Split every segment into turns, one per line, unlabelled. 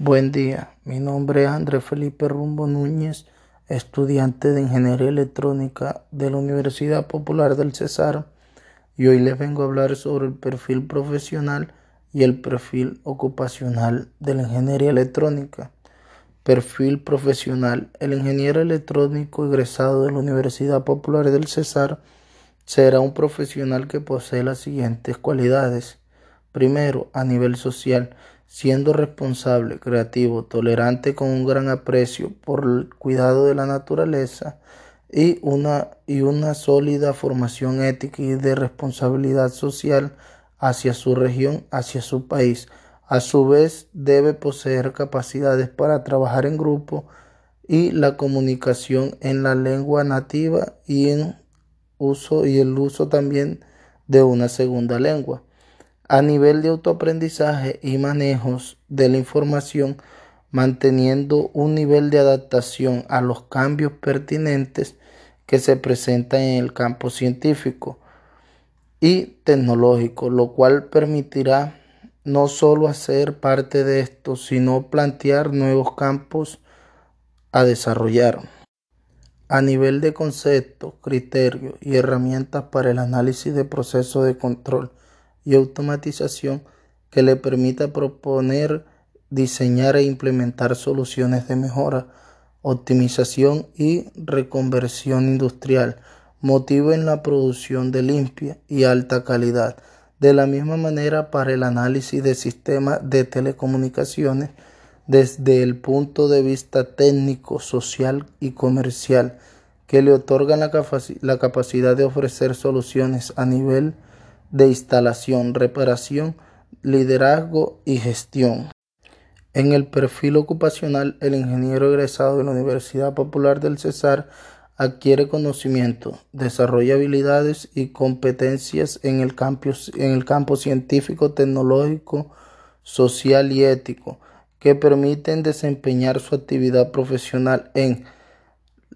Buen día, mi nombre es Andrés Felipe Rumbo Núñez, estudiante de Ingeniería Electrónica de la Universidad Popular del Cesar, y hoy les vengo a hablar sobre el perfil profesional y el perfil ocupacional de la ingeniería electrónica. Perfil profesional. El ingeniero electrónico egresado de la Universidad Popular del Cesar será un profesional que posee las siguientes cualidades. Primero, a nivel social, siendo responsable, creativo, tolerante con un gran aprecio por el cuidado de la naturaleza y una, y una sólida formación ética y de responsabilidad social hacia su región, hacia su país. A su vez, debe poseer capacidades para trabajar en grupo y la comunicación en la lengua nativa y en uso y el uso también de una segunda lengua a nivel de autoaprendizaje y manejos de la información, manteniendo un nivel de adaptación a los cambios pertinentes que se presentan en el campo científico y tecnológico, lo cual permitirá no solo hacer parte de esto, sino plantear nuevos campos a desarrollar. A nivel de conceptos, criterios y herramientas para el análisis de procesos de control y automatización que le permita proponer, diseñar e implementar soluciones de mejora, optimización y reconversión industrial, motiven la producción de limpia y alta calidad. De la misma manera para el análisis de sistemas de telecomunicaciones desde el punto de vista técnico, social y comercial, que le otorgan la, la capacidad de ofrecer soluciones a nivel de instalación, reparación, liderazgo y gestión. En el perfil ocupacional, el ingeniero egresado de la Universidad Popular del Cesar adquiere conocimiento, desarrolla habilidades y competencias en el campo, en el campo científico, tecnológico, social y ético que permiten desempeñar su actividad profesional en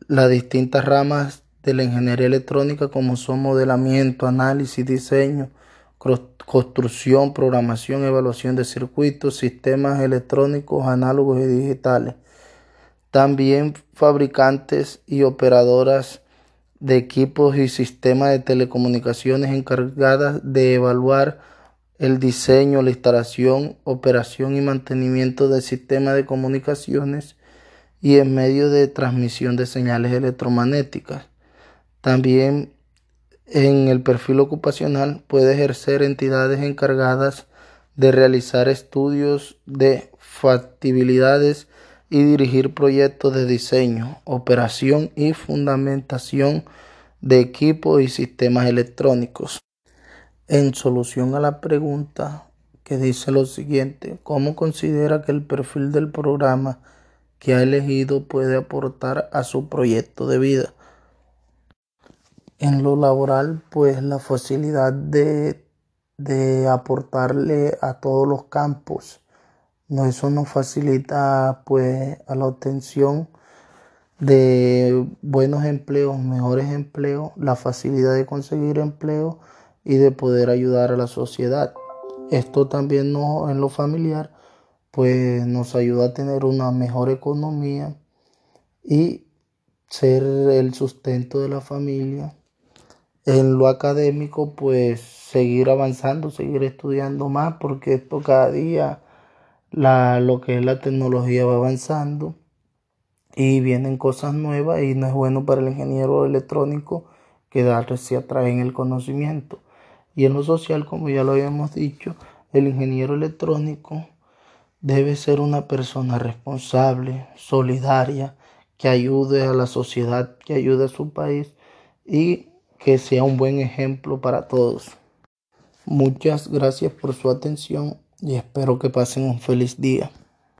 las distintas ramas de la ingeniería electrónica como son modelamiento, análisis, diseño, construcción, programación, evaluación de circuitos, sistemas electrónicos, análogos y digitales. También fabricantes y operadoras de equipos y sistemas de telecomunicaciones encargadas de evaluar el diseño, la instalación, operación y mantenimiento de sistemas de comunicaciones y en medio de transmisión de señales electromagnéticas. También en el perfil ocupacional puede ejercer entidades encargadas de realizar estudios de factibilidades y dirigir proyectos de diseño, operación y fundamentación de equipos y sistemas electrónicos. En solución a la pregunta que dice lo siguiente, ¿cómo considera que el perfil del programa que ha elegido puede aportar a su proyecto de vida? En lo laboral, pues la facilidad de, de aportarle a todos los campos. Eso nos facilita pues a la obtención de buenos empleos, mejores empleos, la facilidad de conseguir empleo y de poder ayudar a la sociedad. Esto también no, en lo familiar pues nos ayuda a tener una mejor economía y ser el sustento de la familia en lo académico, pues seguir avanzando, seguir estudiando más, porque esto cada día, la, lo que es la tecnología va avanzando y vienen cosas nuevas y no es bueno para el ingeniero electrónico quedarse atrás en el conocimiento. Y en lo social, como ya lo habíamos dicho, el ingeniero electrónico debe ser una persona responsable, solidaria, que ayude a la sociedad, que ayude a su país y que sea un buen ejemplo para todos. Muchas gracias por su atención y espero que pasen un feliz día.